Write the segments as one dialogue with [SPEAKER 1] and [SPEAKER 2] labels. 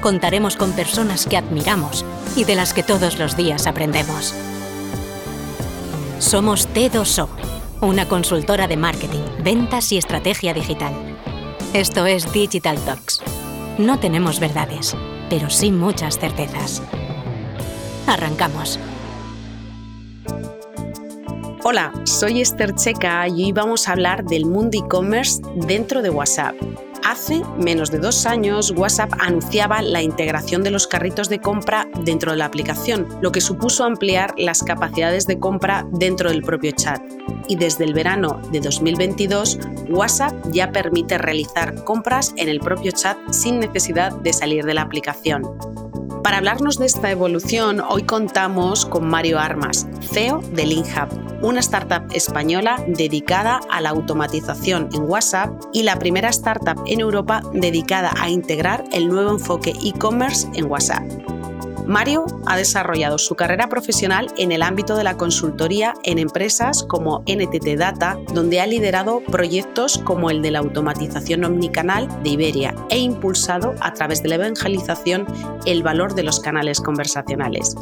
[SPEAKER 1] contaremos con personas que admiramos y de las que todos los días aprendemos. Somos T2O, una consultora de marketing, ventas y estrategia digital. Esto es Digital Talks. No tenemos verdades, pero sí muchas certezas. Arrancamos.
[SPEAKER 2] Hola, soy Esther Checa y hoy vamos a hablar del mundo e-commerce dentro de WhatsApp. Hace menos de dos años, WhatsApp anunciaba la integración de los carritos de compra dentro de la aplicación, lo que supuso ampliar las capacidades de compra dentro del propio chat. Y desde el verano de 2022, WhatsApp ya permite realizar compras en el propio chat sin necesidad de salir de la aplicación. Para hablarnos de esta evolución, hoy contamos con Mario Armas, CEO de LinkHub, una startup española dedicada a la automatización en WhatsApp y la primera startup en Europa dedicada a integrar el nuevo enfoque e-commerce en WhatsApp. Mario ha desarrollado su carrera profesional en el ámbito de la consultoría en empresas como NTT Data, donde ha liderado proyectos como el de la automatización omnicanal de Iberia e impulsado a través de la evangelización el valor de los canales conversacionales.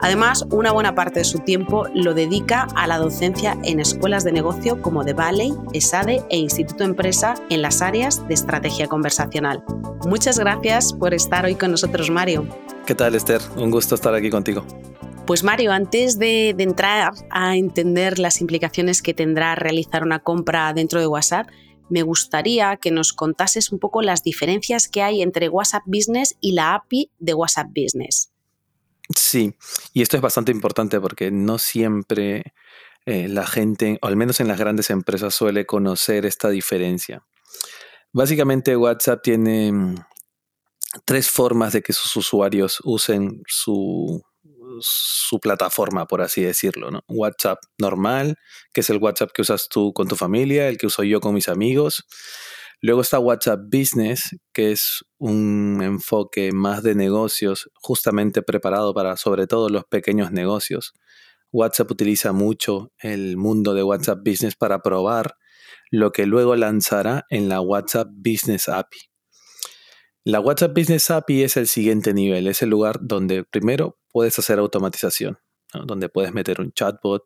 [SPEAKER 2] Además, una buena parte de su tiempo lo dedica a la docencia en escuelas de negocio como The Valley, ESADE e Instituto Empresa en las áreas de estrategia conversacional. Muchas gracias por estar hoy con nosotros, Mario.
[SPEAKER 3] ¿Qué tal, Esther? Un gusto estar aquí contigo.
[SPEAKER 2] Pues Mario, antes de, entrar a entender las implicaciones que tendrá realizar una compra dentro de WhatsApp, me gustaría que nos contases un poco las diferencias que hay entre WhatsApp Business y la API de WhatsApp Business.
[SPEAKER 3] Sí, y esto es bastante importante porque no siempre eh, la gente, o al menos en las grandes empresas, suele conocer esta diferencia. Básicamente WhatsApp tiene mm, tres formas de que sus usuarios usen su, su plataforma, por así decirlo. ¿no? WhatsApp normal, que es el WhatsApp que usas tú con tu familia, el que uso yo con mis amigos. Luego está WhatsApp Business, que es un enfoque más de negocios, justamente preparado para sobre todo los pequeños negocios. WhatsApp utiliza mucho el mundo de WhatsApp Business para probar lo que luego lanzará en la WhatsApp Business API. La WhatsApp Business API es el siguiente nivel, es el lugar donde primero puedes hacer automatización, donde puedes meter un chatbot,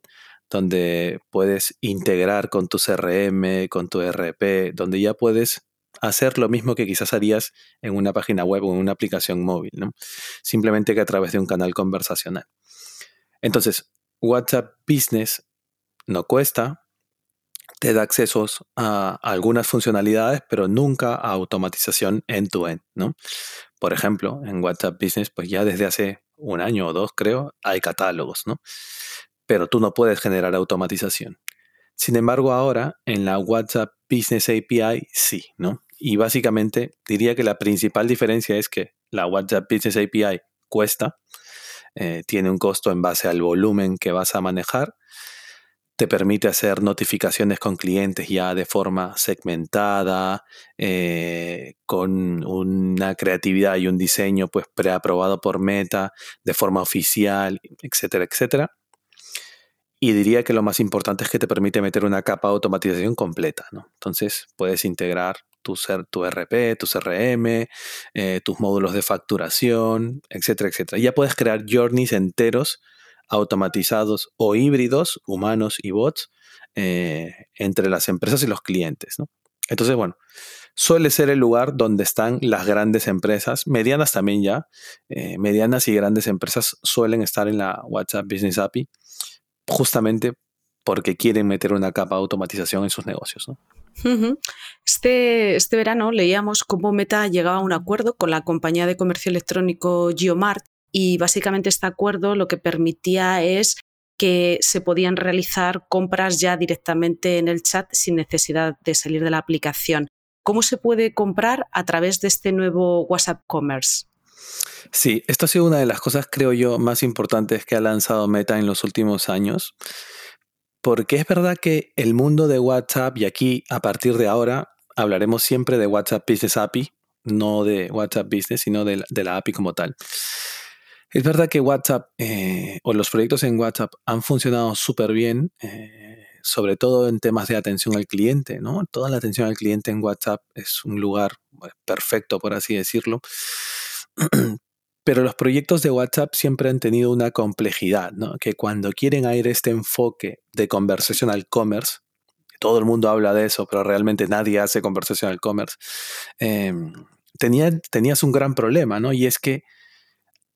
[SPEAKER 3] donde puedes integrar con tu CRM, con tu RP, donde ya puedes hacer lo mismo que quizás harías en una página web o en una aplicación móvil, simplemente que a través de un canal conversacional. Entonces, WhatsApp Business no cuesta, te da accesos a algunas funcionalidades, pero nunca a automatización end-to-end, ¿no? Por ejemplo, en WhatsApp Business, pues ya desde hace un año o dos, creo, hay catálogos, ¿no? Pero tú no puedes generar automatización. Sin embargo, ahora en la WhatsApp Business API sí, ¿no? Y básicamente diría que la principal diferencia es que la WhatsApp Business API cuesta, eh, tiene un costo en base al volumen que vas a manejar, te permite hacer notificaciones con clientes ya de forma segmentada, eh, con una creatividad y un diseño pues preaprobado por Meta, de forma oficial, etcétera, etcétera. Y diría que lo más importante es que te permite meter una capa de automatización completa. ¿no? Entonces puedes integrar tu, tu RP, tu CRM, eh, tus módulos de facturación, etcétera, etcétera. Ya puedes crear journeys enteros automatizados o híbridos, humanos y bots, eh, entre las empresas y los clientes. Entonces, bueno, suele ser el lugar donde están las grandes empresas, medianas también ya, eh, medianas y grandes empresas suelen estar en la WhatsApp Business API, justamente porque quieren meter una capa de automatización en sus negocios.
[SPEAKER 2] Este, este verano leíamos cómo Meta llegaba a un acuerdo con la compañía de comercio electrónico Geomart y básicamente este acuerdo lo que permitía es que se podían realizar compras ya directamente en el chat sin necesidad de salir de la aplicación. ¿Cómo se puede comprar a través de este nuevo WhatsApp Commerce?
[SPEAKER 3] Sí, esto ha sido una de las cosas, creo yo, más importantes que ha lanzado Meta en los últimos años. Porque es verdad que el mundo de WhatsApp, y aquí a partir de ahora hablaremos siempre de WhatsApp Business API, no de WhatsApp Business, sino de la, API como tal. Es verdad que WhatsApp eh, o los proyectos en WhatsApp han funcionado súper bien. Eh, sobre todo en temas de atención al cliente, ¿no? Toda la atención al cliente en WhatsApp es un lugar pues, perfecto, por así decirlo. Pero los proyectos de WhatsApp siempre han tenido una complejidad, ¿no? Que cuando quieren ir este enfoque de conversational commerce, todo el mundo habla de eso, pero realmente nadie hace conversational commerce, em, tenías un gran problema, ¿no? Y es que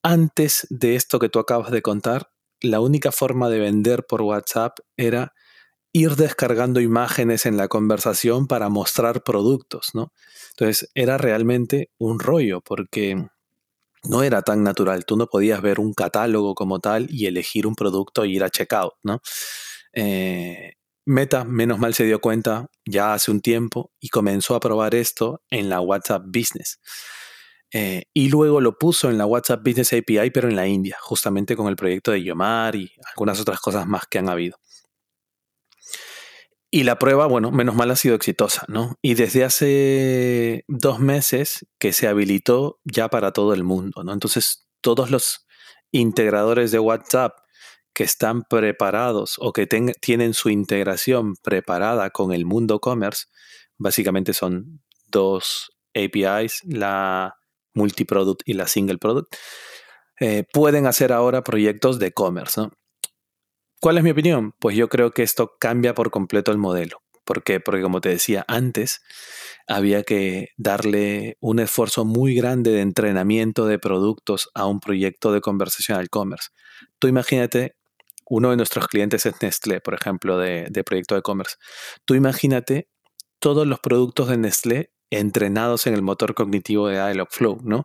[SPEAKER 3] antes de esto que tú acabas de contar, la única forma de vender por WhatsApp era ir descargando imágenes en la conversación para mostrar productos, ¿no? Entonces era realmente un rollo porque no era tan natural. Tú no podías ver un catálogo como tal y elegir un producto e ir a checkout. Eh, Meta, menos mal, se dio cuenta ya hace un tiempo y comenzó a probar esto en la WhatsApp Business. Eh, y luego lo puso en la WhatsApp Business API, pero en la India, justamente con el proyecto de Yomar y algunas otras cosas más que han habido. Y la prueba, bueno, menos mal ha sido exitosa, ¿no? Y desde hace dos meses que se habilitó ya para todo el mundo, ¿no? Entonces, todos los integradores de WhatsApp que están preparados o que tienen su integración preparada con el mundo commerce, básicamente son dos APIs, la multiproduct y la single product, eh, pueden hacer ahora proyectos de commerce, ¿no? ¿Cuál es mi opinión? Pues yo creo que esto cambia por completo el modelo. ¿Por qué? Porque como te decía antes, había que darle un esfuerzo muy grande de entrenamiento de productos a un proyecto de conversational commerce. Tú imagínate, uno de nuestros clientes es Nestlé, por ejemplo, de, de proyecto de commerce. Tú imagínate todos los productos de Nestlé entrenados en el motor cognitivo de Dialogflow, ¿no?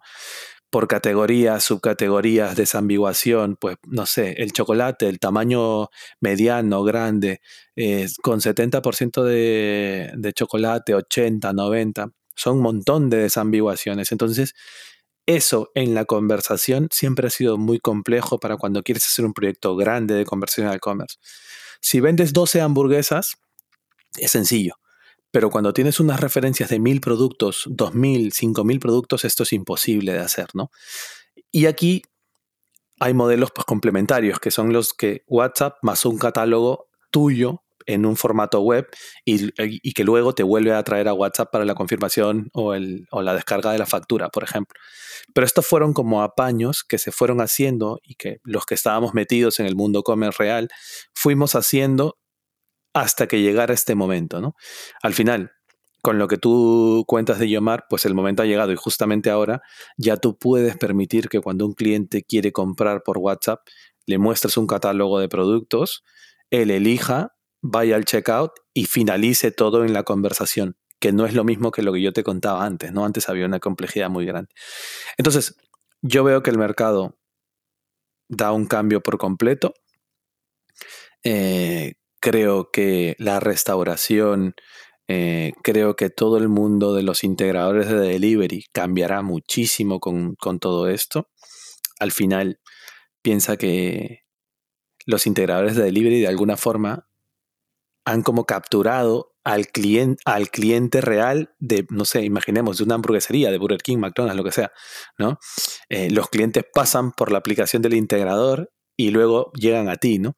[SPEAKER 3] por categorías, subcategorías, desambiguación, pues no sé, el chocolate, el tamaño mediano, grande, eh, con 70% de, de chocolate, 80, 90, son un montón de desambiguaciones. Entonces, eso en la conversación siempre ha sido muy complejo para cuando quieres hacer un proyecto grande de conversión al commerce. Si vendes 12 hamburguesas, es sencillo. Pero cuando tienes unas referencias de mil productos, dos mil, cinco mil productos, esto es imposible de hacer, ¿no? Y aquí hay modelos pues, complementarios, que son los que WhatsApp más un catálogo tuyo en un formato web y, que luego te vuelve a traer a WhatsApp para la confirmación o, o, la descarga de la factura, por ejemplo. Pero estos fueron como apaños que se fueron haciendo y que los que estábamos metidos en el mundo comer real fuimos haciendo hasta que llegara este momento, ¿no? Al final, con lo que tú cuentas de Yomar, pues el momento ha llegado y justamente ahora ya tú puedes permitir que cuando un cliente quiere comprar por WhatsApp, le muestres un catálogo de productos, él elija, vaya al checkout y finalice todo en la conversación, que no es lo mismo que lo que yo te contaba antes, ¿no? Antes había una complejidad muy grande. Entonces, yo veo que el mercado da un cambio por completo. Eh, creo que la restauración, eh, creo que todo el mundo de los integradores de delivery cambiará muchísimo con, todo esto. Al final, piensa que los integradores de delivery de alguna forma han como capturado al cliente, al cliente real de, no sé, imaginemos, de una hamburguesería, de Burger King, McDonald's, lo que sea, ¿no? Eh, los clientes pasan por la aplicación del integrador y luego llegan a ti, ¿no?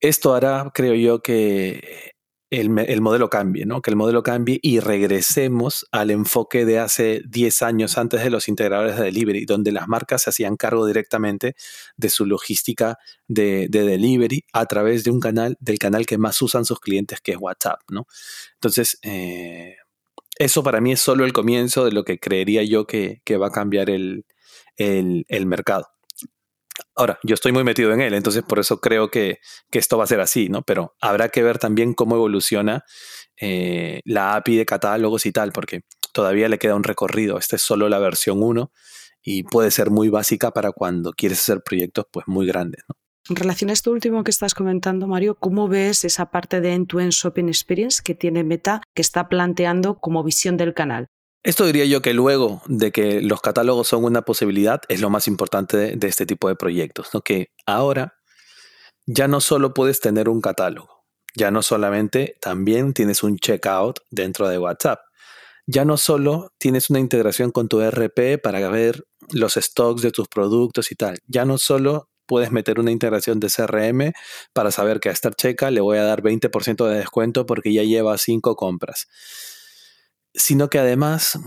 [SPEAKER 3] Esto hará, creo yo, que el, modelo cambie, ¿no? Que el modelo cambie y regresemos al enfoque de hace 10 años antes de los integradores de delivery, donde las marcas se hacían cargo directamente de su logística de, delivery a través de un canal, del canal que más usan sus clientes, que es WhatsApp, ¿no? Entonces, eh, eso para mí es solo el comienzo de lo que creería yo que, va a cambiar el mercado. Ahora, yo estoy muy metido en él, entonces por eso creo que, esto va a ser así, ¿no? Pero habrá que ver también cómo evoluciona eh, la API de catálogos y tal, porque todavía le queda un recorrido. Esta es solo la versión 1 y puede ser muy básica para cuando quieres hacer proyectos pues muy grandes.
[SPEAKER 2] En relación a esto último que estás comentando, Mario, ¿cómo ves esa parte de end-to-end shopping experience que tiene Meta que está planteando como visión del canal?
[SPEAKER 3] Esto diría yo que luego de que los catálogos son una posibilidad es lo más importante de, este tipo de proyectos, ¿no? que ahora ya no solo puedes tener un catálogo, ya no solamente también tienes un checkout dentro de WhatsApp, ya no solo tienes una integración con tu RP para ver los stocks de tus productos y tal, ya no solo puedes meter una integración de CRM para saber que a esta checa le voy a dar 20% de descuento porque ya lleva 5 compras sino que además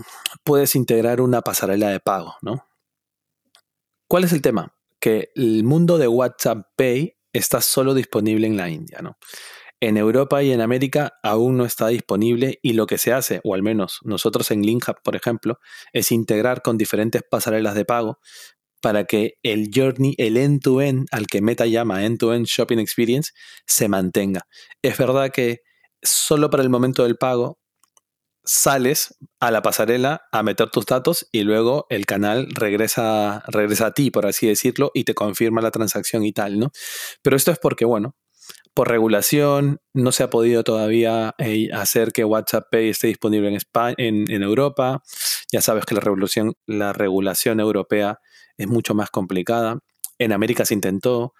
[SPEAKER 3] puedes integrar una pasarela de pago, ¿no? ¿Cuál es el tema? Que el mundo de WhatsApp Pay está solo disponible en la India, ¿no? En Europa y en América aún no está disponible y lo que se hace, o al menos nosotros en LinkUp, por ejemplo, es integrar con diferentes pasarelas de pago para que el journey, el end-to-end, al que Meta llama end-to-end shopping experience, se mantenga. Es verdad que solo para el momento del pago sales a la pasarela a meter tus datos y luego el canal regresa, regresa a ti, por así decirlo, y te confirma la transacción y tal, ¿no? Pero esto es porque, bueno, por regulación no se ha podido todavía eh, hacer que WhatsApp Pay esté disponible en, España, en, Europa. Ya sabes que la, regulación, la regulación europea es mucho más complicada. En América se intentó,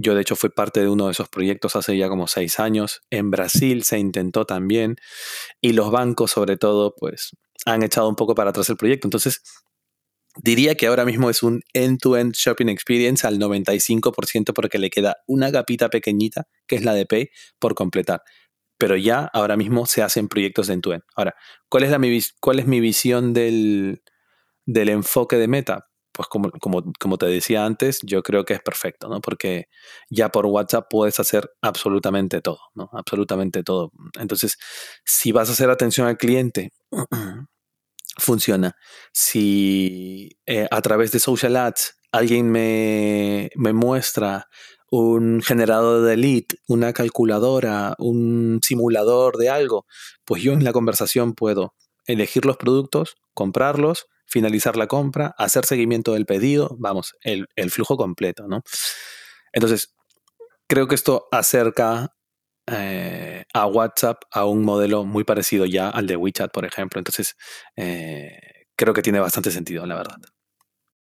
[SPEAKER 3] yo de hecho fui parte de uno de esos proyectos hace ya como seis años. En Brasil se intentó también y los bancos sobre todo pues han echado un poco para atrás el proyecto. Entonces diría que ahora mismo es un end-to-end shopping experience al 95% porque le queda una capita pequeñita que es la de Pay por completar. Pero ya ahora mismo se hacen proyectos de end-to-end. Ahora, ¿cuál es, mi visión del enfoque de Meta? Pues como, como, te decía antes, yo creo que es perfecto, ¿no? Porque ya por WhatsApp puedes hacer absolutamente todo, ¿no? Absolutamente todo. Entonces, si vas a hacer atención al cliente, funciona. Si eh, a través de social ads alguien me, me muestra un generador de lead, una calculadora, un simulador de algo, pues yo en la conversación puedo elegir los productos, comprarlos finalizar la compra, hacer seguimiento del pedido, vamos, el, flujo completo, ¿no? Entonces, creo que esto acerca eh, a WhatsApp a un modelo muy parecido ya al de WeChat, por ejemplo. Entonces, eh, creo que tiene bastante sentido, la verdad.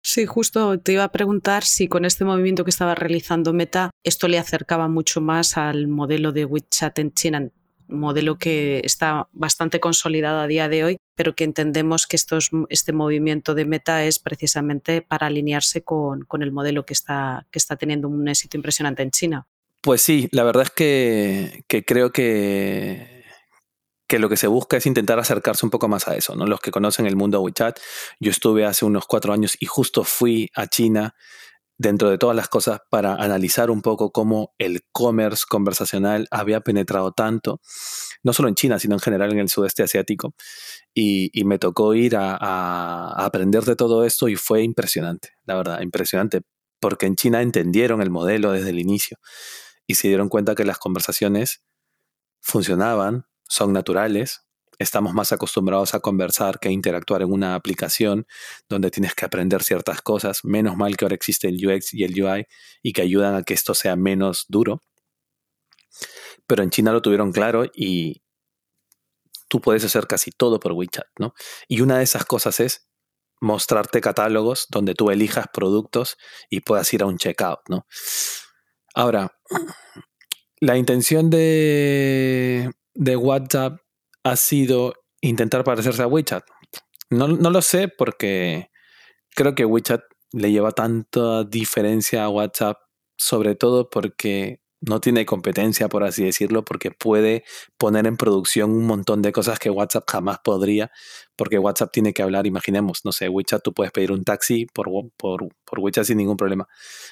[SPEAKER 2] Sí, justo te iba a preguntar si con este movimiento que estaba realizando Meta, esto le acercaba mucho más al modelo de WeChat en China modelo que está bastante consolidado a día de hoy, pero que entendemos que este movimiento de meta es precisamente para alinearse con, el modelo que está, que está teniendo un éxito impresionante en China.
[SPEAKER 3] Pues sí, la verdad es que, creo que, que lo que se busca es intentar acercarse un poco más a eso, ¿no? Los que conocen el mundo WeChat, yo estuve hace unos cuatro años y justo fui a China dentro de todas las cosas para analizar un poco cómo el commerce conversacional había penetrado tanto, no solo en China, sino en general en el sudeste asiático. Y, me tocó ir a, aprender de todo esto y fue impresionante, la verdad, impresionante, porque en China entendieron el modelo desde el inicio y se dieron cuenta que las conversaciones funcionaban, son naturales, estamos más acostumbrados a conversar que a interactuar en una aplicación donde tienes que aprender ciertas cosas. Menos mal que ahora existe el UX y el UI y que ayudan a que esto sea menos duro. Pero en China lo tuvieron claro y tú puedes hacer casi todo por WeChat, ¿no? Y una de esas cosas es mostrarte catálogos donde tú elijas productos y puedas ir a un checkout, ¿no? Ahora, la intención de, de WhatsApp ha sido intentar parecerse a WeChat. No, no lo sé porque creo que WeChat le lleva tanta diferencia a WhatsApp, sobre todo porque no tiene competencia, por así decirlo, porque puede poner en producción un montón de cosas que WhatsApp jamás podría, porque WhatsApp tiene que hablar, imaginemos, no sé, WeChat tú puedes pedir un taxi por, por, por WeChat sin ningún problema.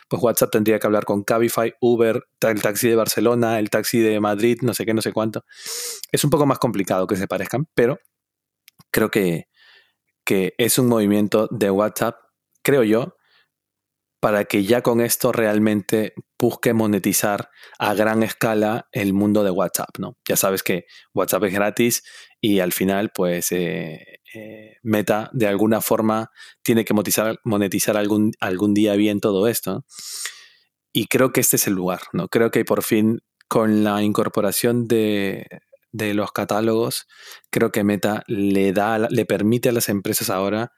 [SPEAKER 3] Pues WhatsApp tendría que hablar con Cabify, Uber, el taxi de Barcelona, el taxi de Madrid, no sé qué, no sé cuánto. Es un poco más complicado que se parezcan, pero creo que, que es un movimiento de WhatsApp, creo yo, para que ya con esto realmente busque monetizar a gran escala el mundo de WhatsApp, ¿no? Ya sabes que WhatsApp es gratis y al final, pues, eh, eh, Meta de alguna forma tiene que monetizar, monetizar algún, algún día bien todo esto. Y creo que este es el lugar, ¿no? Creo que por fin con la incorporación de, de los catálogos, creo que Meta le da, le permite a las empresas ahora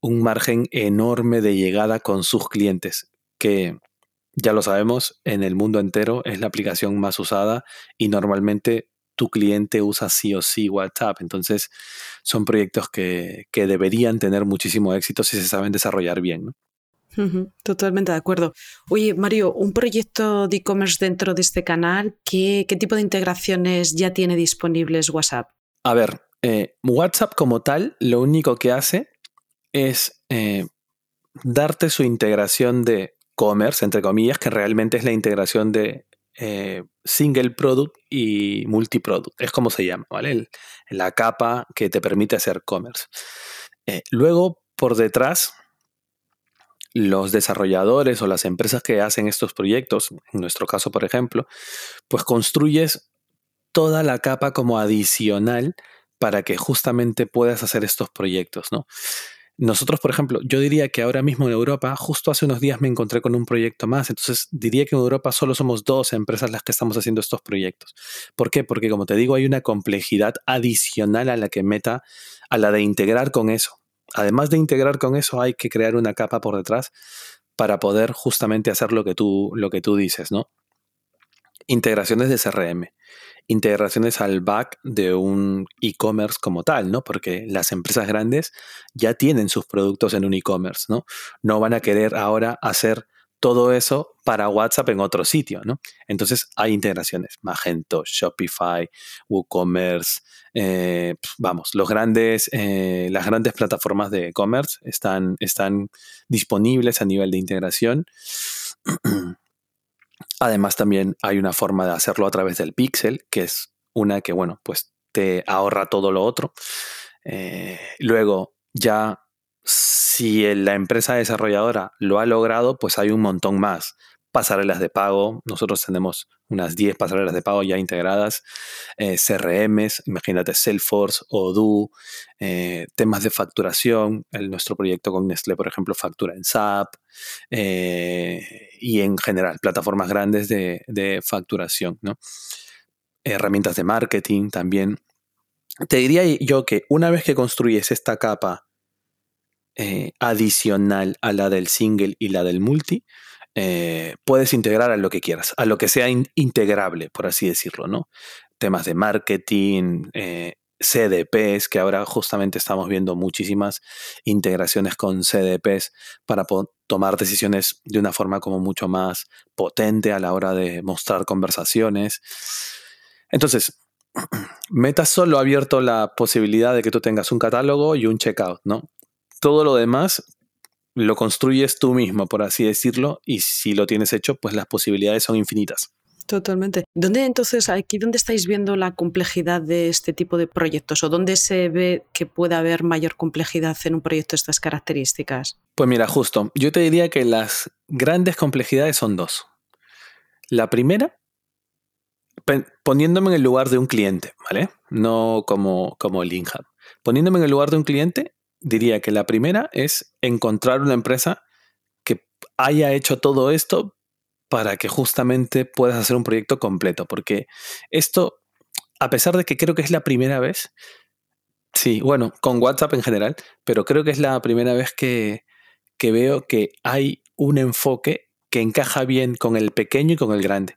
[SPEAKER 3] un margen enorme de llegada con sus clientes, que ya lo sabemos, en el mundo entero es la aplicación más usada y normalmente tu cliente usa sí o sí WhatsApp. Entonces, son proyectos que, deberían tener muchísimo éxito si se saben desarrollar bien.
[SPEAKER 2] totalmente de acuerdo. Oye, Mario, un proyecto de e-commerce dentro de este canal, ¿qué, tipo de integraciones ya tiene disponibles WhatsApp?
[SPEAKER 3] A ver, eh, WhatsApp como tal, lo único que hace es eh, darte su integración de commerce, entre comillas, que realmente es la integración de eh, single product y multi-product. Es como se llama, ¿vale? la capa que te permite hacer commerce. Eh, luego, por detrás, los desarrolladores o las empresas que hacen estos proyectos, en nuestro caso, por ejemplo, pues construyes toda la capa como adicional para que justamente puedas hacer estos proyectos, ¿no? Nosotros, por ejemplo, yo diría que ahora mismo en Europa, justo hace unos días me encontré con un proyecto más, entonces diría que en Europa solo somos dos empresas las que estamos haciendo estos proyectos. ¿Por qué? Porque como te digo, hay una complejidad adicional a la que meta, a la de integrar con eso. Además de integrar con eso, hay que crear una capa por detrás para poder justamente hacer lo que tú, lo que tú dices, ¿no? Integraciones de CRM integraciones al back de un e-commerce como tal, ¿no? Porque las empresas grandes ya tienen sus productos en un e-commerce, ¿no? No van a querer ahora hacer todo eso para WhatsApp en otro sitio, ¿no? Entonces hay integraciones, Magento, Shopify, WooCommerce, eh, vamos, los grandes, eh, las grandes plataformas de e-commerce están, están disponibles a nivel de integración. Además, también hay una forma de hacerlo a través del Pixel, que es una que, bueno, pues te ahorra todo lo otro. Eh, luego, ya si la empresa desarrolladora lo ha logrado, pues hay un montón más pasarelas de pago. Nosotros tenemos unas 10 pasarelas de pago ya integradas, eh, CRMs, imagínate Salesforce, Odoo, eh, temas de facturación. El, nuestro proyecto con Nestlé, por ejemplo, factura en SAP eh, y en general plataformas grandes de, de facturación. ¿no? Herramientas de marketing también. Te diría yo que una vez que construyes esta capa adicional a la del single y la del multi, eh, puedes integrar a lo que quieras, a lo que sea integrable, por así decirlo, ¿no? Temas de marketing, eh, CDPs, que ahora justamente estamos viendo muchísimas integraciones con CDPs para tomar decisiones de una forma como mucho más potente a la hora de mostrar conversaciones. Entonces, Meta solo ha abierto la posibilidad de que tú tengas un catálogo y un checkout, ¿no? Todo lo demás lo construyes tú mismo, por así decirlo, y si lo tienes hecho, pues las posibilidades son infinitas.
[SPEAKER 2] Totalmente. ¿Dónde entonces, aquí dónde estáis viendo la complejidad de este tipo de proyectos o dónde se ve que puede haber mayor complejidad en un proyecto de estas características?
[SPEAKER 3] Pues mira, justo, yo te diría que las grandes complejidades son dos. La primera, poniéndome en el lugar de un cliente, ¿vale? No como, como el InHub. Poniéndome en el lugar de un cliente, diría que la primera es encontrar una empresa que haya hecho todo esto para que justamente puedas hacer un proyecto completo. Porque esto, a pesar de que creo que es la primera vez, sí, bueno, con WhatsApp en general, pero creo que es la primera vez que, que veo que hay un enfoque que encaja bien con el pequeño y con el grande.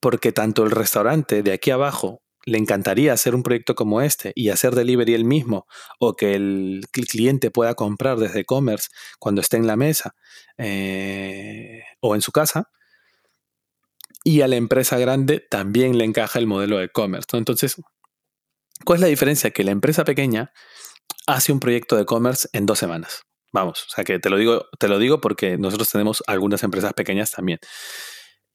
[SPEAKER 3] Porque tanto el restaurante de aquí abajo le encantaría hacer un proyecto como este y hacer delivery él mismo o que el, cliente pueda comprar desde e-commerce cuando esté en la mesa eh, o en su casa. Y a la empresa grande también le encaja el modelo de e-commerce. Entonces, ¿cuál es la diferencia? Que la empresa pequeña hace un proyecto de e-commerce en dos semanas. Vamos, o sea que te lo digo, te lo digo porque nosotros tenemos algunas empresas pequeñas también.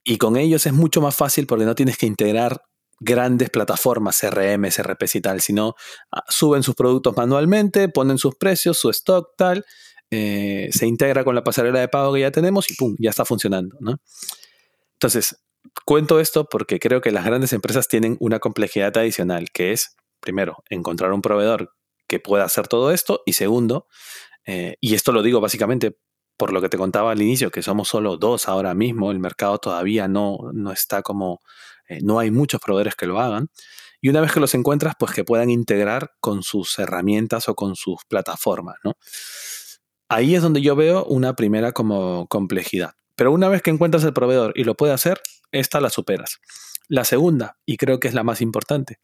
[SPEAKER 3] Y con ellos es mucho más fácil porque no tienes que integrar grandes plataformas, CRM, RPs y tal, sino ah, suben sus productos manualmente, ponen sus precios, su stock, tal, eh, se integra con la pasarela de pago que ya tenemos y ¡pum! ya está funcionando. ¿no? Entonces, cuento esto porque creo que las grandes empresas tienen una complejidad adicional, que es, primero, encontrar un proveedor que pueda hacer todo esto y segundo, eh, y esto lo digo básicamente por lo que te contaba al inicio, que somos solo dos ahora mismo, el mercado todavía no, no está como eh, no hay muchos proveedores que lo hagan. Y una vez que los encuentras, pues que puedan integrar con sus herramientas o con sus plataformas, ¿no? Ahí es donde yo veo una primera como complejidad. Pero una vez que encuentras el proveedor y lo puede hacer, esta la superas. La segunda, y creo que es la más importante,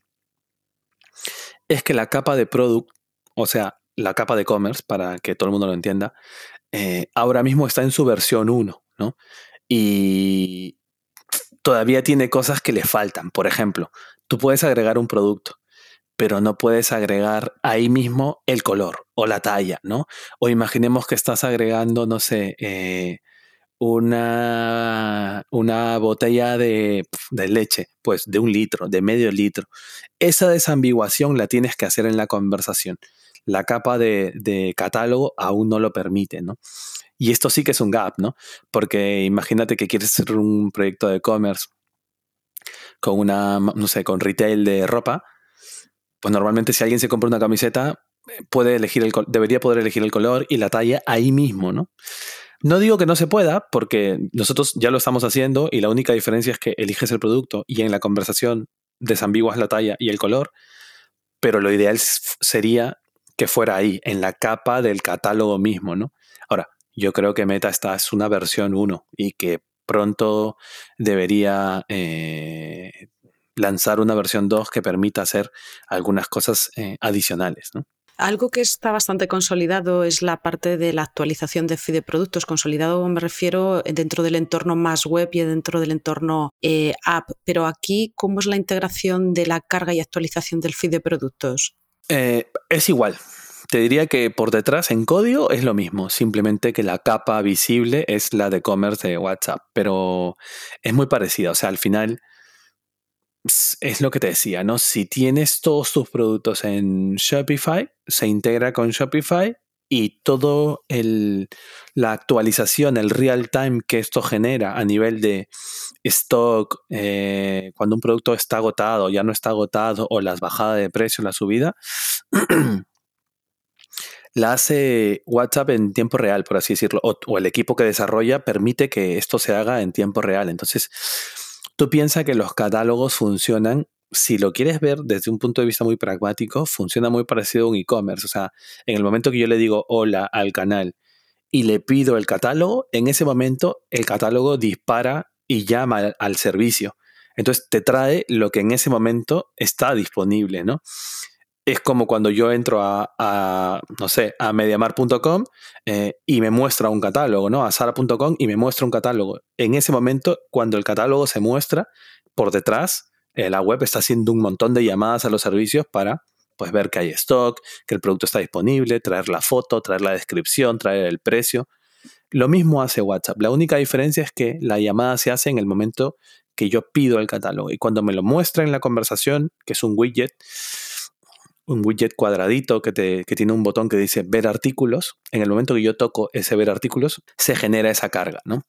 [SPEAKER 3] es que la capa de product, o sea, la capa de commerce, para que todo el mundo lo entienda, eh, ahora mismo está en su versión 1, ¿no? Y todavía tiene cosas que le faltan. Por ejemplo, tú puedes agregar un producto, pero no puedes agregar ahí mismo el color o la talla, ¿no? O imaginemos que estás agregando, no sé, eh, una, una botella de, de, leche, pues de un litro, de medio litro. Esa desambiguación la tienes que hacer en la conversación. La capa de, catálogo aún no lo permite, ¿no? Y esto sí que es un gap, ¿no? Porque imagínate que quieres hacer un proyecto de e-commerce con una, no sé, con retail de ropa, pues normalmente si alguien se compra una camiseta, puede elegir el, debería poder elegir el color y la talla ahí mismo, ¿no? No digo que no se pueda, porque nosotros ya lo estamos haciendo y la única diferencia es que eliges el producto y en la conversación desambiguas la talla y el color, pero lo ideal sería que fuera ahí, en la capa del catálogo mismo, ¿no? Ahora, yo creo que Meta esta es una versión 1 y que pronto debería eh, lanzar una versión 2 que permita hacer algunas cosas eh, adicionales.
[SPEAKER 2] Algo que está bastante consolidado es la parte de la actualización de de productos. Consolidado me refiero dentro del entorno más web y dentro del entorno eh, app. Pero aquí, ¿cómo es la integración de la carga y actualización del feed de productos?
[SPEAKER 3] Es igual. Te diría que por detrás en código es lo mismo, simplemente que la capa visible es la de commerce de WhatsApp, pero es muy parecida. O sea, al final es lo que te decía, ¿no? Si tienes todos tus productos en Shopify, se integra con Shopify y todo el, la actualización, el real time que esto genera a nivel de stock, eh, cuando un producto está agotado, ya no está agotado, o las bajadas de precio, la subida, la hace WhatsApp en tiempo real, por así decirlo, o, el equipo que desarrolla permite que esto se haga en tiempo real. Entonces, tú piensas que los catálogos funcionan, si lo quieres ver desde un punto de vista muy pragmático, funciona muy parecido a un e-commerce. O sea, en el momento que yo le digo hola al canal y le pido el catálogo, en ese momento el catálogo dispara y llama al servicio. Entonces te trae lo que en ese momento está disponible, ¿no? es como cuando yo entro a, no sé, a mediamar.com eh, y me muestra un catálogo, ¿no? A sara.com y me muestra un catálogo. En ese momento, cuando el catálogo se muestra, por detrás, eh, la web está haciendo un montón de llamadas a los servicios para pues, ver que hay stock, que el producto está disponible, traer la foto, traer la descripción, traer el precio. Lo mismo hace WhatsApp. La única diferencia es que la llamada se hace en el momento que yo pido el catálogo. Y cuando me lo muestra en la conversación, que es un widget, un widget cuadradito que, que tiene un botón que dice ver artículos, en el momento que yo toco ese ver artículos, se genera esa carga, ¿no?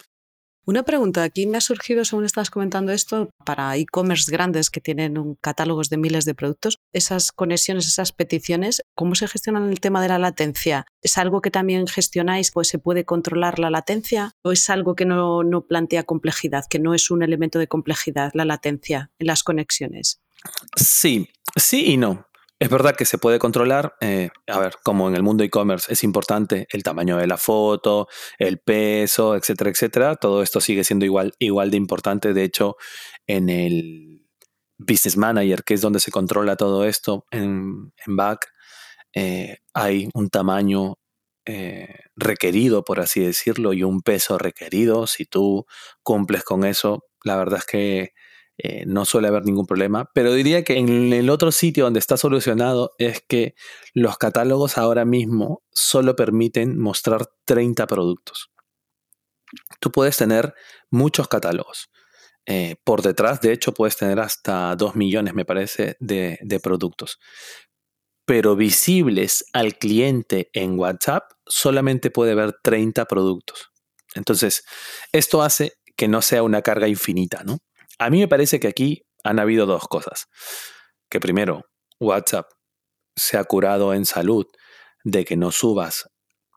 [SPEAKER 2] Una pregunta, aquí me ha surgido, según estás comentando esto, para e-commerce grandes que tienen un catálogos de miles de productos, esas conexiones, esas peticiones, ¿cómo se gestionan el tema de la latencia? ¿Es algo que también gestionáis, pues se puede controlar la latencia? ¿O es algo que no, no plantea complejidad, que no es un elemento de complejidad, la latencia en las conexiones?
[SPEAKER 3] Sí, sí y no. Es verdad que se puede controlar, eh, a ver, como en el mundo e-commerce es importante el tamaño de la foto, el peso, etcétera, etcétera. Todo esto sigue siendo igual, igual de importante. De hecho, en el Business Manager, que es donde se controla todo esto en, back, eh, hay un tamaño eh, requerido, por así decirlo, y un peso requerido. Si tú cumples con eso, la verdad es que eh, no suele haber ningún problema. Pero diría que en el otro sitio donde está solucionado es que los catálogos ahora mismo solo permiten mostrar 30 productos. Tú puedes tener muchos catálogos. Eh, por detrás, de hecho, puedes tener hasta 2 millones, me parece, de, de productos. Pero visibles al cliente en WhatsApp, solamente puede ver 30 productos. Entonces, esto hace que no sea una carga infinita, ¿no? A mí me parece que aquí han habido dos cosas. Que primero, WhatsApp se ha curado en salud de que no subas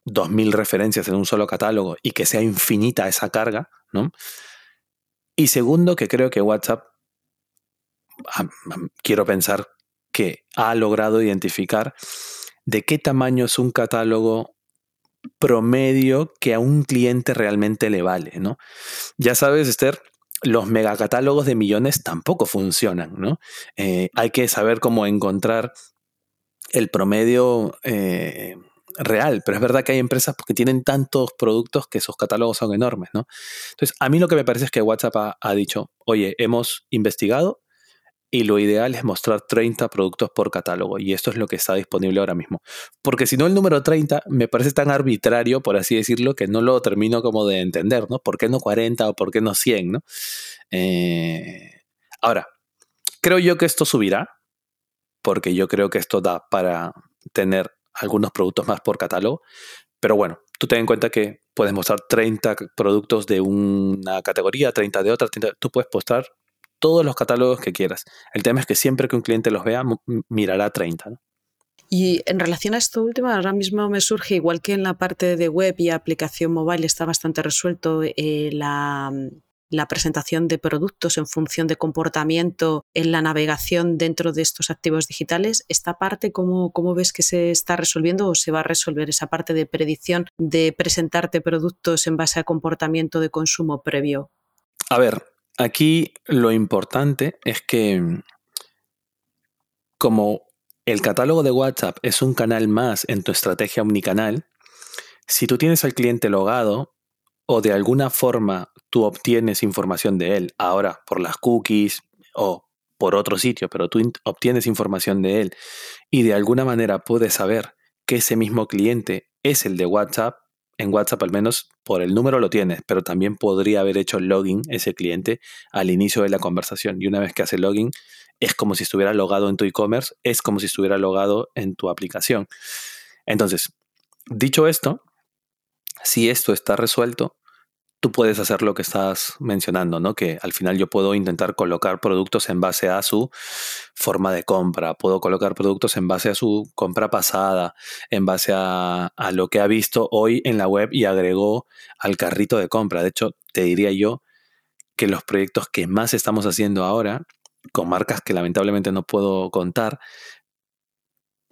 [SPEAKER 3] 2.000 referencias en un solo catálogo y que sea infinita esa carga, ¿no? Y segundo, que creo que WhatsApp quiero pensar que ha logrado identificar de qué tamaño es un catálogo promedio que a un cliente realmente le vale, ¿no? Ya sabes, Esther, los megacatálogos de millones tampoco funcionan, ¿no? Eh, hay que saber cómo encontrar el promedio eh, real, pero es verdad que hay empresas que tienen tantos productos que esos catálogos son enormes, ¿no? Entonces, a mí lo que me parece es que WhatsApp ha dicho, oye, hemos investigado, y lo ideal es mostrar 30 productos por catálogo y esto es lo que está disponible ahora mismo. Porque si no el número 30 me parece tan arbitrario, por así decirlo, que no lo termino como de entender, ¿no? ¿Por qué no 40 o por qué no 100, ¿no? Eh, ahora, creo yo que esto subirá, porque yo creo que esto da para tener algunos productos más por catálogo, pero bueno, tú ten en cuenta que puedes mostrar 30 productos de una categoría, 30 de otra, tú puedes mostrar todos los catálogos que quieras. El tema es que siempre que un cliente los vea, mirará 30.
[SPEAKER 2] Y en relación a esto último, ahora mismo me surge, igual que en la parte de web y aplicación mobile está bastante resuelto eh, la, presentación de productos en función de comportamiento en la navegación dentro de estos activos digitales. ¿Esta parte cómo, cómo, ves que se está resolviendo o se va a resolver esa parte de predicción de presentarte productos en base a comportamiento de consumo previo?
[SPEAKER 3] A ver, Aquí lo importante es que como el catálogo de WhatsApp es un canal más en tu estrategia omnicanal, si tú tienes al cliente logado o de alguna forma tú obtienes información de él, ahora por las cookies o por otro sitio, pero tú obtienes información de él y de alguna manera puedes saber que ese mismo cliente es el de WhatsApp, en WhatsApp al menos por el número lo tienes, pero también podría haber hecho login ese cliente al inicio de la conversación. Y una vez que hace login, es como si estuviera logado en tu e-commerce, es como si estuviera logado en tu aplicación. Entonces, dicho esto, si esto está resuelto, tú puedes hacer lo que estás mencionando, ¿no? Que al final yo puedo intentar colocar productos en base a su forma de compra, puedo colocar productos en base a su compra pasada, en base a, lo que ha visto hoy en la web y agregó al carrito de compra. De hecho, te diría yo que los proyectos que más estamos haciendo ahora, con marcas que lamentablemente no puedo contar,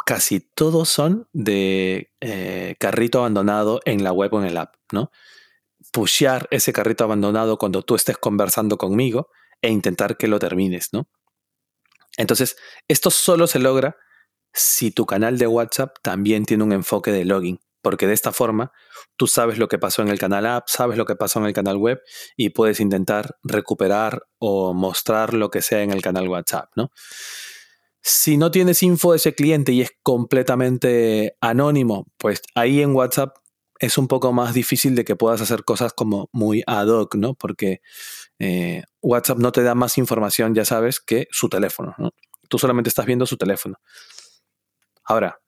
[SPEAKER 3] casi todos son de eh, carrito abandonado en la web o en el app, ¿no? Pushear ese carrito abandonado cuando tú estés conversando conmigo e intentar que lo termines, ¿no? Entonces, esto solo se logra si tu canal de WhatsApp también tiene un enfoque de login, porque de esta forma tú sabes lo que pasó en el canal app, sabes lo que pasó en el canal web y puedes intentar recuperar o mostrar lo que sea en el canal WhatsApp, ¿no? Si no tienes info de ese cliente y es completamente anónimo, pues ahí en WhatsApp es un poco más difícil de que puedas hacer cosas como muy ad hoc, ¿no? Porque eh, WhatsApp no te da más información, ya sabes, que su teléfono, ¿no? Tú solamente estás viendo su teléfono. Ahora,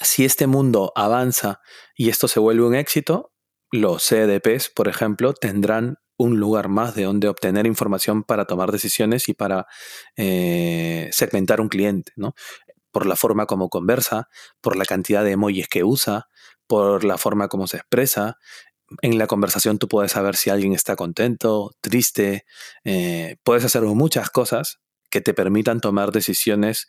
[SPEAKER 3] si este mundo avanza y esto se vuelve un éxito, los CDPs, por ejemplo, tendrán un lugar más de donde obtener información para tomar decisiones y para eh, segmentar un cliente, ¿no? Por la forma como conversa, por la cantidad de emojis que usa, por la forma como se expresa. En la conversación tú puedes saber si alguien está contento, triste. Eh, puedes hacer muchas cosas que te permitan tomar decisiones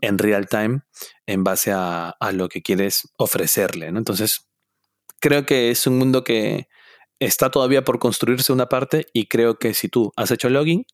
[SPEAKER 3] en real time en base a, lo que quieres ofrecerle. Entonces, creo que es un mundo que está todavía por construirse una parte y creo que si tú has hecho login,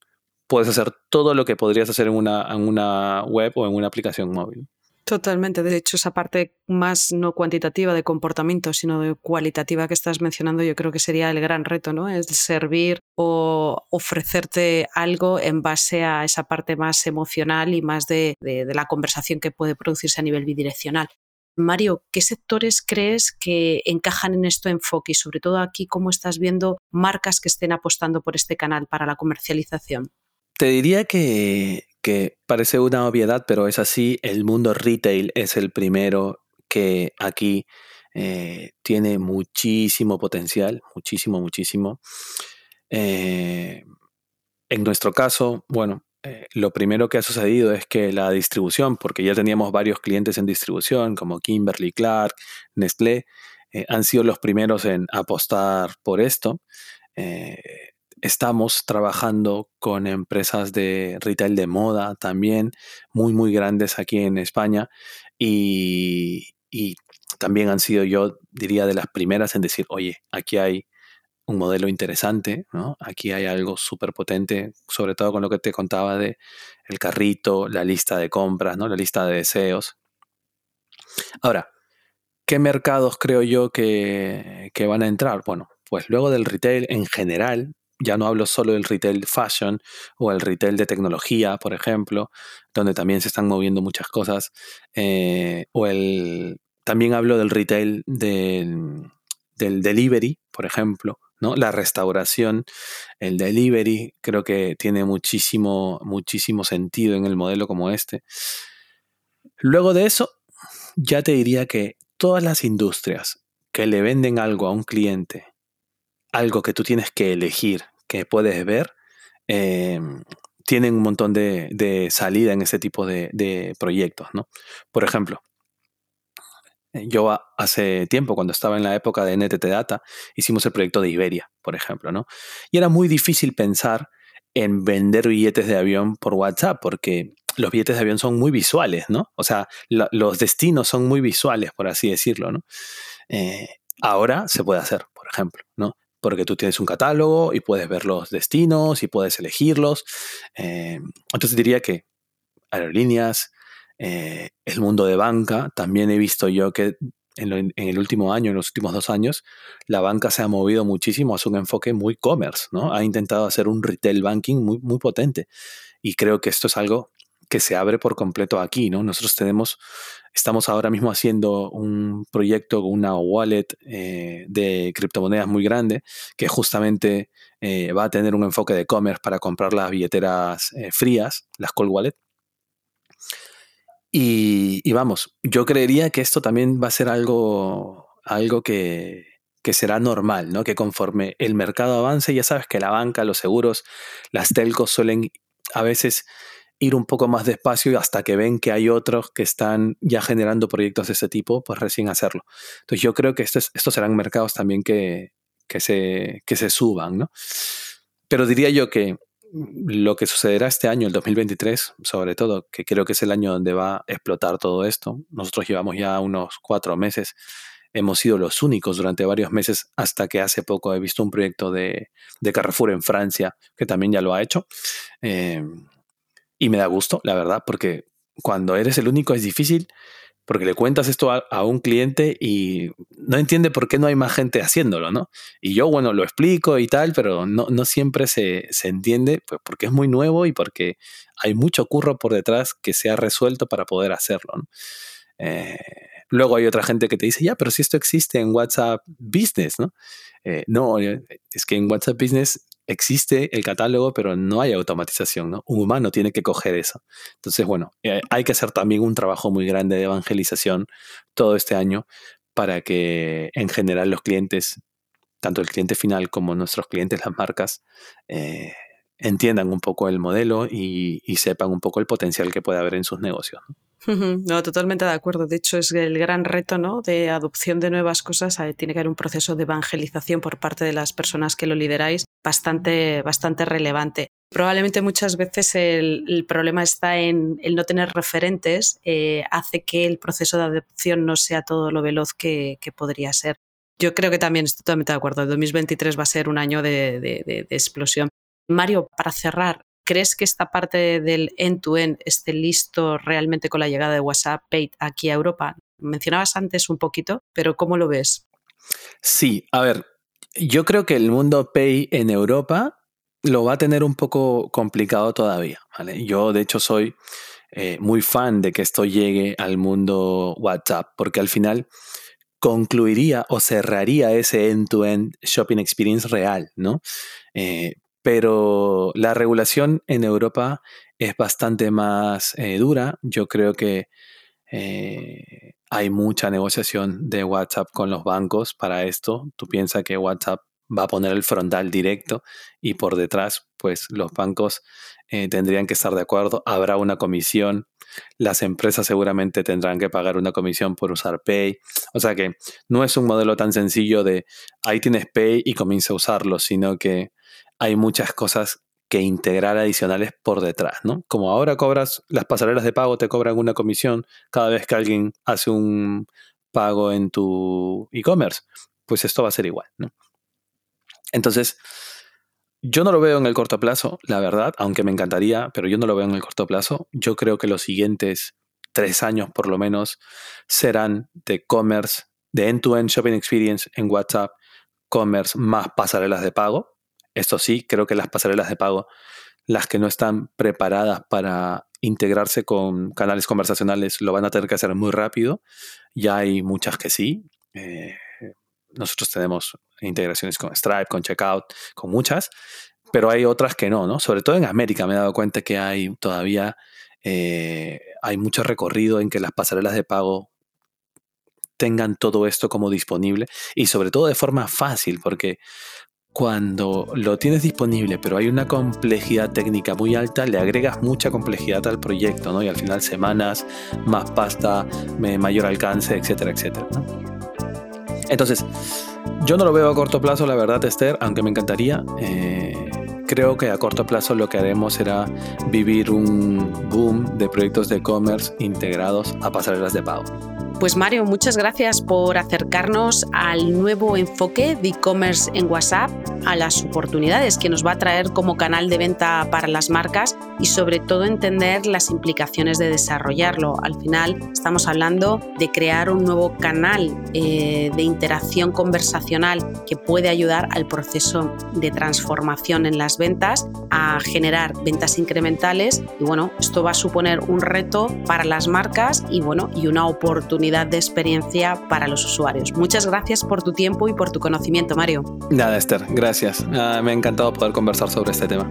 [SPEAKER 3] puedes hacer todo lo que podrías hacer en una, en una web o en una aplicación móvil.
[SPEAKER 2] Totalmente. De hecho, esa parte más no cuantitativa de comportamiento, sino de cualitativa que estás mencionando, yo creo que sería el gran reto, ¿no? Es servir o ofrecerte algo en base a esa parte más emocional y más de, la conversación que puede producirse a nivel bidireccional. Mario, ¿qué sectores crees que encajan en este enfoque y sobre todo aquí cómo estás viendo marcas que estén apostando por este canal para la comercialización?
[SPEAKER 3] Te diría que que parece una obviedad, pero es así, el mundo retail es el primero que aquí eh, tiene muchísimo potencial, muchísimo, muchísimo. Eh, en nuestro caso, bueno, eh, lo primero que ha sucedido es que la distribución, porque ya teníamos varios clientes en distribución, como Kimberly Clark, Nestlé, han sido los primeros en apostar por esto estamos trabajando con empresas de retail de moda también, muy, muy grandes aquí en España. Y, y también han sido, yo diría, de las primeras en decir, oye, aquí hay un modelo interesante, ¿no? Aquí hay algo súper potente, sobre todo con lo que te contaba de el carrito, la lista de compras, ¿no? La lista de deseos. Ahora, ¿qué mercados creo yo que, que van a entrar? Bueno, pues luego del retail en general, ya no hablo solo del retail fashion o el retail de tecnología, por ejemplo, donde también se están moviendo muchas cosas, eh, o el, también hablo del retail del, del delivery, por ejemplo, ¿no? La restauración, el delivery, creo que tiene muchísimo, muchísimo sentido en el modelo como este. Luego de eso, ya te diría que todas las industrias que le venden algo a un cliente, algo que tú tienes que elegir, que puedes ver, em, tienen un montón de, salida en ese tipo de, de proyectos, ¿no? Por ejemplo, eh, yo hace tiempo, cuando estaba en la época de NTT Data, hicimos el proyecto de Iberia, por ejemplo, ¿no? Y era muy difícil pensar en vender billetes de avión por WhatsApp, porque los billetes de avión son muy visuales, ¿no? O sea, los destinos son muy visuales, por así decirlo, ¿no? Eh, ahora se puede hacer, por ejemplo, ¿no? Porque tú tienes un catálogo y puedes ver los destinos y puedes elegirlos. Eh, entonces diría que aerolíneas, eh, el mundo de banca, también he visto yo que en, el último año, en los últimos dos años, la banca se ha movido muchísimo a un enfoque muy commerce, ¿no? Ha intentado hacer un retail banking muy, muy potente. Y creo que esto es algo que se abre por completo aquí, ¿no? Nosotros tenemos, estamos ahora mismo haciendo un proyecto con una wallet eh, de criptomonedas muy grande que justamente eh, va a tener un enfoque de commerce para comprar las billeteras frías, las cold wallet. Y, vamos, yo creería que esto también va a ser algo, algo que, será normal, ¿no? Que conforme el mercado avance, ya sabes que la banca, los seguros, las telcos suelen a veces ir un poco más despacio hasta que ven que hay otros que están ya generando proyectos de ese tipo, pues recién hacerlo. Entonces yo creo que estos, estos serán mercados también que, que, se, que se suban, ¿no? Pero diría yo que lo que sucederá este año, el 2023, sobre todo, que creo que es el año donde va a explotar todo esto. Nosotros llevamos ya unos cuatro meses, hemos sido los únicos durante varios meses, hasta que hace poco he visto un proyecto de, Carrefour en Francia, que también ya lo ha hecho. Eh, y me da gusto, la verdad, porque cuando eres el único es difícil porque le cuentas esto a, un cliente y no entiende por qué no hay más gente haciéndolo, ¿no? Y yo, bueno, lo explico y tal, pero no, siempre se, entiende pues, porque es muy nuevo y porque hay mucho curro por detrás que se ha resuelto para poder hacerlo, ¿no? Eh, luego hay otra gente que te dice, ya, pero si esto existe en WhatsApp Business, ¿no? Eh, no, eh, es que en WhatsApp Business existe el catálogo, pero no hay automatización, ¿no? Un humano tiene que coger eso. Entonces, bueno, eh, hay que hacer también un trabajo muy grande de evangelización todo este año para que en general los clientes, tanto el cliente final como nuestros clientes, las marcas, eh, entiendan un poco el modelo y, sepan un poco el potencial que puede haber en sus negocios.
[SPEAKER 2] Totalmente de acuerdo. De hecho, es el gran reto ¿no? de adopción de nuevas cosas. Tiene que haber un proceso de evangelización por parte de las personas que lo lideráis bastante, bastante relevante. Probablemente muchas veces el, problema está en el no tener referentes, eh, hace que el proceso de adopción no sea todo lo veloz que, podría ser. Yo creo que también estoy totalmente de acuerdo. El 2023 va a ser un año de explosión. Mario, para cerrar, ¿crees que esta parte del end-to-end esté listo realmente con la llegada de WhatsApp Pay aquí a Europa? Mencionabas antes un poquito, pero ¿cómo lo ves?
[SPEAKER 3] Sí, a ver, yo creo que el mundo Pay en Europa lo va a tener un poco complicado todavía. Yo, de hecho, soy eh, muy fan de que esto llegue al mundo WhatsApp, porque al final concluiría o cerraría ese end-to-end shopping experience real, ¿no? Eh, pero la regulación en Europa es bastante más eh, dura. Yo creo que eh, hay mucha negociación de WhatsApp con los bancos para esto. Tú piensas que WhatsApp va a poner el frontal directo y por detrás, pues los bancos eh, tendrían que estar de acuerdo. Habrá una comisión. Las empresas seguramente tendrán que pagar una comisión por usar Pay. O sea que no es un modelo tan sencillo de ahí tienes Pay y comienza a usarlo, sino que hay muchas cosas que integrar adicionales por detrás, ¿no? Como ahora cobras, las pasarelas de pago te cobran una comisión cada vez que alguien hace un pago en tu e-commerce, pues esto va a ser igual, ¿no? Entonces, yo no lo veo en el corto plazo, la verdad, aunque me encantaría, pero yo no lo veo en el corto plazo. Yo creo que los siguientes tres años por lo menos serán de commerce, de end-to-end shopping experience en WhatsApp, commerce más pasarelas de pago. Esto sí, creo que las pasarelas de pago, las que no están preparadas para integrarse con canales conversacionales, lo van a tener que hacer muy rápido. Ya hay muchas que sí. Eh, nosotros tenemos integraciones con Stripe, con Checkout, con muchas, pero hay otras que no, ¿no? Sobre todo en América me he dado cuenta que hay todavía eh, hay mucho recorrido en que las pasarelas de pago tengan todo esto como disponible y sobre todo de forma fácil, porque cuando lo tienes disponible, pero hay una complejidad técnica muy alta, le agregas mucha complejidad al proyecto, ¿no? Y al final semanas, más pasta, mayor alcance, etcétera, etcétera. Entonces, yo no lo veo a corto plazo, la verdad, Esther, aunque me encantaría. Eh, creo que a corto plazo lo que haremos será vivir un boom de proyectos de e-commerce integrados a pasarelas de pago.
[SPEAKER 2] Pues Mario, muchas gracias por acercarnos al nuevo enfoque de e-commerce en WhatsApp, a las oportunidades que nos va a traer como canal de venta para las marcas y sobre todo entender las implicaciones de desarrollarlo. Al final estamos hablando de crear un nuevo canal eh, de interacción conversacional que puede ayudar al proceso de transformación en las ventas, a generar ventas incrementales y bueno, esto va a suponer un reto para las marcas y bueno, y una oportunidad de experiencia para los usuarios. Muchas gracias por tu tiempo y por tu conocimiento, Mario.
[SPEAKER 3] Nada, Esther, gracias. Ah, me ha encantado poder conversar sobre este tema.